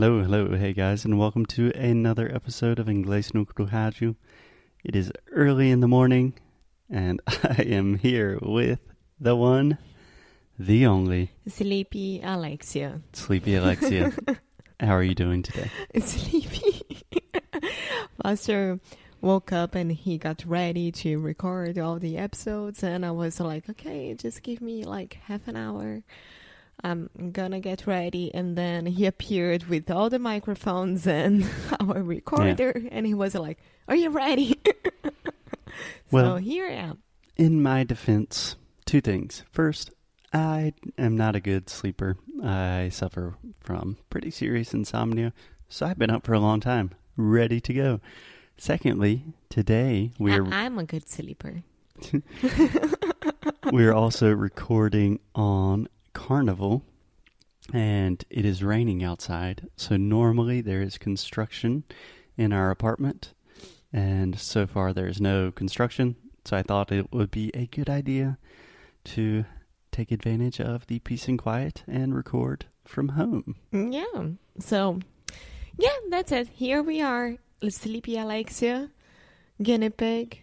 Hello, hello, hey guys, and welcome to another episode of Inglês no Rádio. It is early in the morning, and I am here with the one, the only, Sleepy Alexia. Sleepy Alexia. How are you doing today? Sleepy. Pastor woke up and he got ready to record all the episodes, and I was like, okay, just give me like half an hour. I'm gonna get ready. And then he appeared with all the microphones and our recorder, and he was like, Are you ready? so Well- here I am. In my defense, two things. First, I am not a good sleeper. I suffer from pretty serious insomnia, so I've been up for a long time, ready to go. Secondly, today we are. I'm a good sleeper. we're also recording on Carnival, and it is raining outside. So normally there is construction in our apartment, and so far there is no construction. So I thought it would be a good idea to take advantage of the peace and quiet and record from home. Yeah. So, yeah, that's it. Here we are, Sleepy Alexia, guinea pig,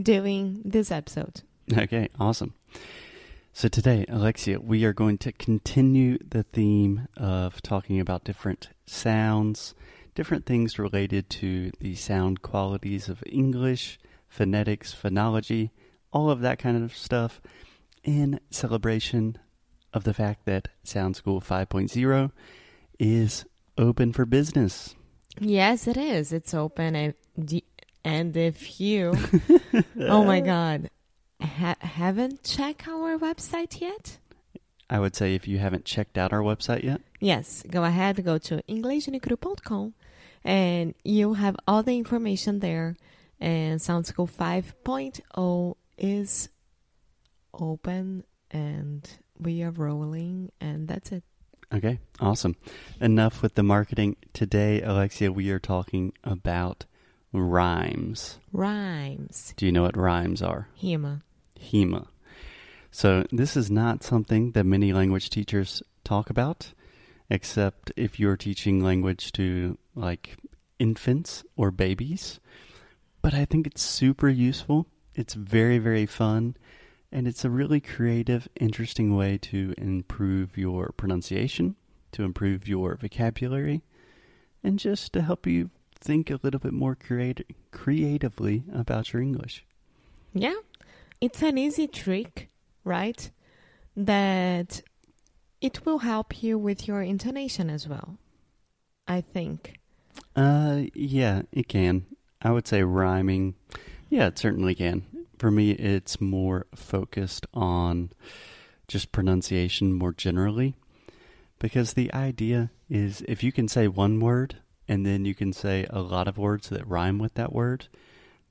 doing this episode. Okay, awesome. So today, Alexia, we are going to continue the theme of talking about different sounds, different things related to the sound qualities of English, phonetics, phonology, all of that kind of stuff in celebration of the fact that Sound School 5.0 is open for business. Yes, it is. It's open, and and if you, oh my God, ha- haven't checked our website yet? I would say if you haven't checked out our website yet, Yes, go ahead, go to EnglishNicru.com, and you'll have all the information there. And Sound School 5.0 is open, and we are rolling, and that's it. Okay, awesome. Enough with the marketing. Today, Alexia, we are talking about rhymes. Rhymes, Do you know what rhymes are? Hima. Hema. So, this is not something that many language teachers talk about, except if you're teaching language to like infants or babies. But I think it's super useful. It's very, very fun. And it's a really creative, interesting way to improve your pronunciation, to improve your vocabulary, and just to help you think a little bit more creati- creatively about your English. Yeah, it's an easy trick, right? That it will help you with your intonation as well. I think. Uh, yeah, it can. I would say rhyming. Yeah, it certainly can. For me, it's more focused on just pronunciation more generally. Because the idea is if you can say one word and then you can say a lot of words that rhyme with that word,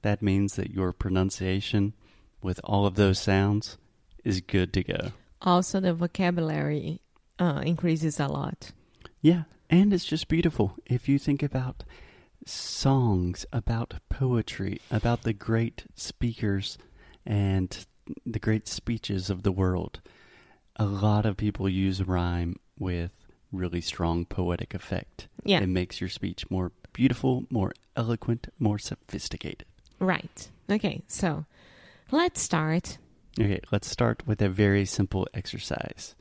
that means that your pronunciation with all of those sounds is good to go. Also, the vocabulary uh, increases a lot. Yeah, and it's just beautiful. If you think about songs, about poetry, about the great speakers and the great speeches of the world, a lot of people use rhyme with really strong poetic effect. Yeah, It makes your speech more beautiful, more eloquent, more sophisticated. right. Okay, so let's start. Okay, let's start with a very simple exercise.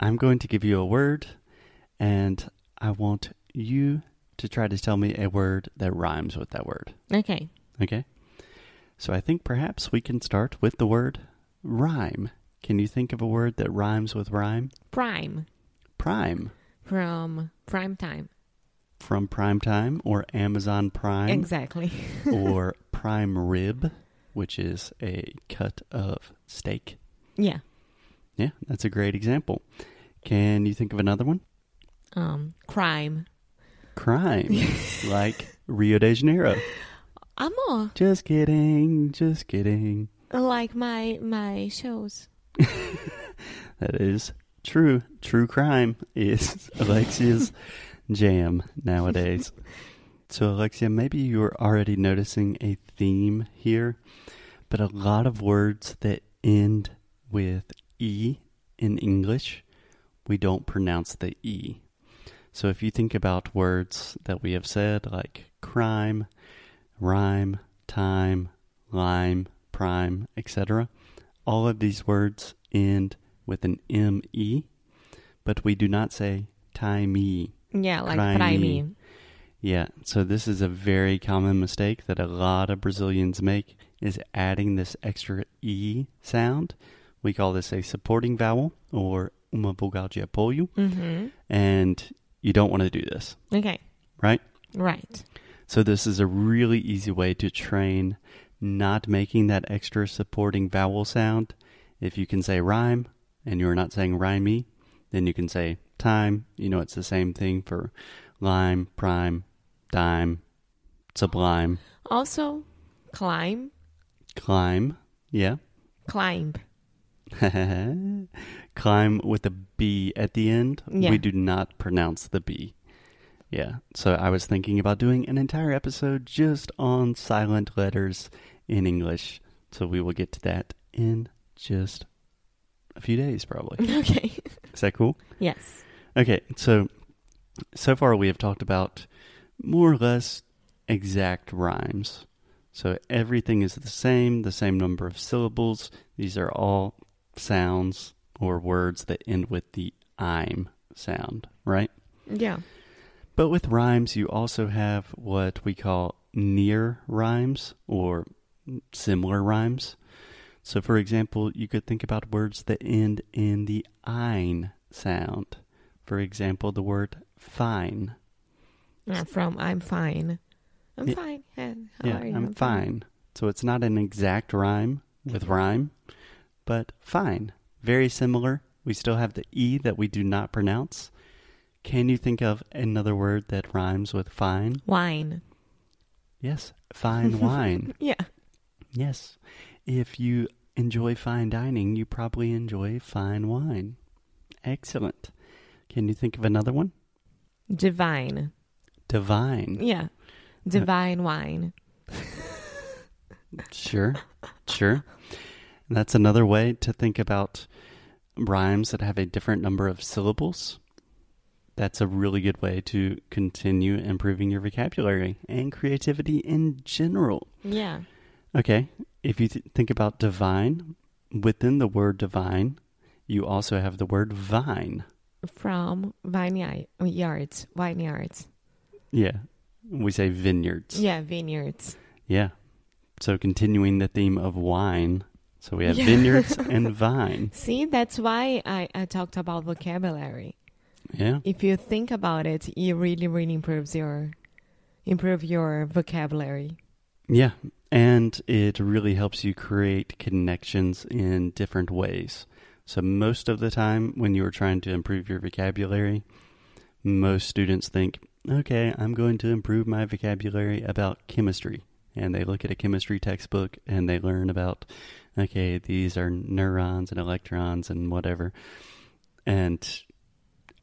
I'm going to give you a word, and I want you to try to tell me a word that rhymes with that word. Okay, Okay? So I think perhaps we can start with the word rhyme. Can you think of a word that rhymes with rhyme? prime Prime. from prime time. From Prime Time or Amazon Prime Exactly. or prime rib, which is a cut of steak. yeah. Yeah, that's a great example. Can you think of another one? Um, crime. crime, like Rio de Janeiro. I'm Amor, Just kidding, just kidding. like my my shows. That is true. True crime is Alexia's jam nowadays. So, Alexia, maybe you're already noticing a theme here, but a lot of words that end with E in English, we don't pronounce the E. So if you think about words that we have said, like crime, rhyme, time, lime, prime, etc., all of these words end with an ME, but we do not say timey. Yeah, like Crimey. Yeah, so this is a very common mistake that a lot of Brazilians make is adding this extra E sound. We call this a supporting vowel or uma vogal de apoio, Mm-hmm. and you don't want to do this, Okay. right? Right. So this is a really easy way to train not making that extra supporting vowel sound. If you can say rhyme and you're not saying rhymey, then you can say time. You know, it's the same thing for lime, prime, dime, sublime, Also, climb, climb. Yeah. climb. Climb with a B at the end. Yeah. We do not pronounce the B. Yeah. So I was thinking about doing an entire episode just on silent letters in English. So we will get to that in just a few days, probably. Okay. Is that cool? yes. Okay. So, so far we have talked about more or less exact rhymes. So everything is the same, the same number of syllables. These are all sounds or words that end with the I'm sound, right? Yeah. But with rhymes, you also have what we call near rhymes or similar rhymes. So, for example, you could think about words that end in the ein sound. For example, the word fine. Uh, from I'm fine. I'm Yeah. fine. How yeah, are you? I'm fine. So it's not an exact rhyme with rhyme, but fine. Very similar. We still have the E that we do not pronounce. Can you think of another word that rhymes with fine? Wine. Yes, fine wine. Yeah. Yes. If you enjoy fine dining, you probably enjoy fine wine. Excellent. Can you think of another one? Divine. Divine. Yeah. Divine wine. Sure. Sure. And that's another way to think about rhymes that have a different number of syllables. That's a really good way to continue improving your vocabulary and creativity in general. Yeah. Okay, if you th- think about divine, within the word divine, you also have the word vine. From vineyards, yards. Vineyards. Yeah, we say vineyards. Yeah, vineyards. Yeah. So continuing the theme of wine. So we have Yeah. vineyards and vine. See, that's why I, I talked about vocabulary. Yeah. If you think about it, it really, really improves your improve your vocabulary. Yeah. And it really helps you create connections in different ways. So, most of the time, when you are trying to improve your vocabulary, most students think, okay, I'm going to improve my vocabulary about chemistry. And they look at a chemistry textbook and they learn about, okay, these are neurons and electrons and whatever. And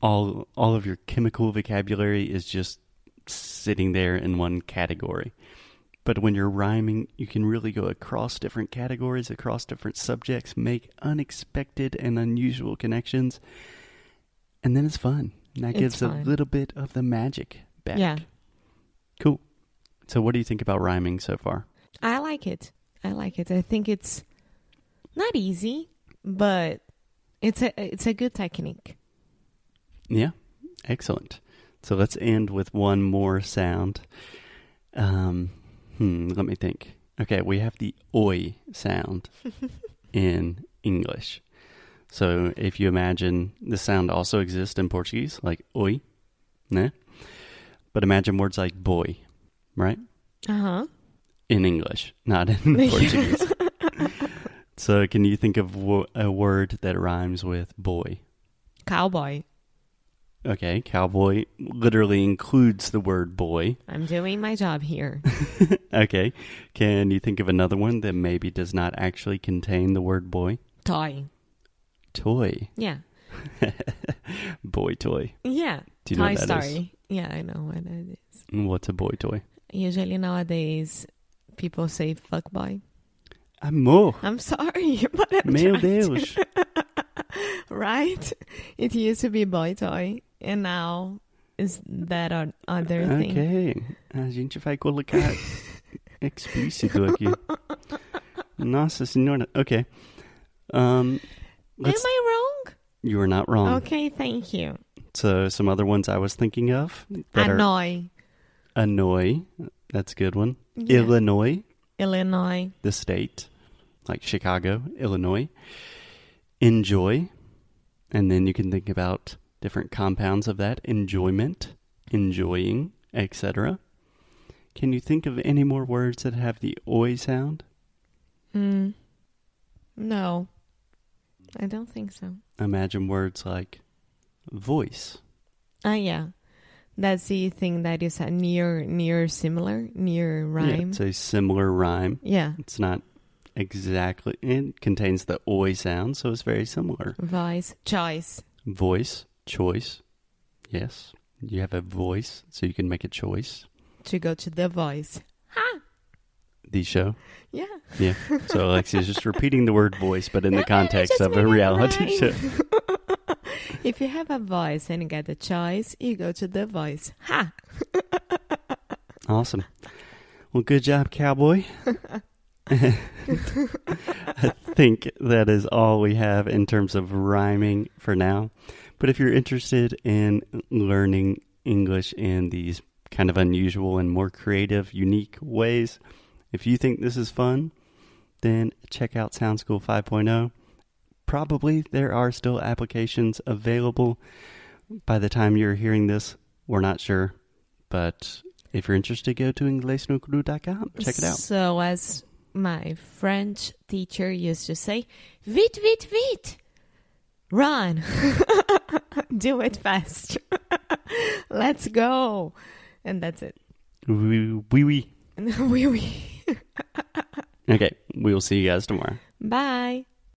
all, all of your chemical vocabulary is just sitting there in one category. But when you're rhyming, you can really go across different categories, across different subjects, make unexpected and unusual connections. And then it's fun. And that It's gives fun. a little bit of the magic back. Yeah. Cool. So, what do you think about rhyming so far? I like it. I like it. I think it's not easy, but it's a it's a good technique. Yeah. Excellent. So, let's end with one more sound. Um, hmm, let me think. Okay, we have the oi sound in English. So if you imagine the sound also exists in Portuguese, like oi, né? But imagine words like boy, right? Uh huh. In English, not in Portuguese. so can you think of wo- a word that rhymes with boy? Cowboy. Okay, cowboy literally includes the word boy. I'm doing my job here. Okay, can you think of another one that maybe does not actually contain the word boy? Toy. Toy. Yeah. boy toy. Yeah. Do you know Toy what that is? Story. Yeah, I know what it is. Mm, what's a boy toy? Usually nowadays, people say fuck boy. Ah, Amor. I'm sorry, but I'm Meu trying to- right? It used to be boy toy, and now is that on other thing? Ok. A gente vai colocar explícito aqui. Nossa senhora. Ok. Um, let's, Am I wrong? you are not wrong. Okay, thank you. So some other ones I was thinking of that are Annoy. annoy. That's a good one. Yeah. Illinois, Illinois. the state, like Chicago, Illinois. Enjoy, and then you can think about different compounds of that: enjoyment, enjoying, etc. Can you think of any more words that have the oi sound? Mm. No. I don't think so. Imagine words like voice. Ah, yeah. That's the thing that is a near, near similar, near Yeah, rhyme. it's a similar rhyme. Yeah. It's not exactly. It contains the oi sound, so it's very similar. Voice, choice. Voice, choice. Yes, you have a voice, so you can make a choice. To go to the voice. Ha! The show. Yeah. Yeah. So Alexia's just repeating the word voice, but in the context of a reality show. if you have a voice and you get a choice, you go to the voice. Ha! Awesome. Well, good job, cowboy. I think that is all we have in terms of rhyming for now. But if you're interested in learning English in these kind of unusual and more creative, unique ways, if you think this is fun, then check out Sound School 5.0. Probably there are still applications available by the time you're hearing this. We're not sure. But if you're interested, go to inglesnocru.com. Check it out. So, as my French teacher used to say, vite, vite, vite! Run! Do it fast. Let's go. And that's it. Oui, oui, oui. oui, oui. Okay, we will see you guys tomorrow. Bye.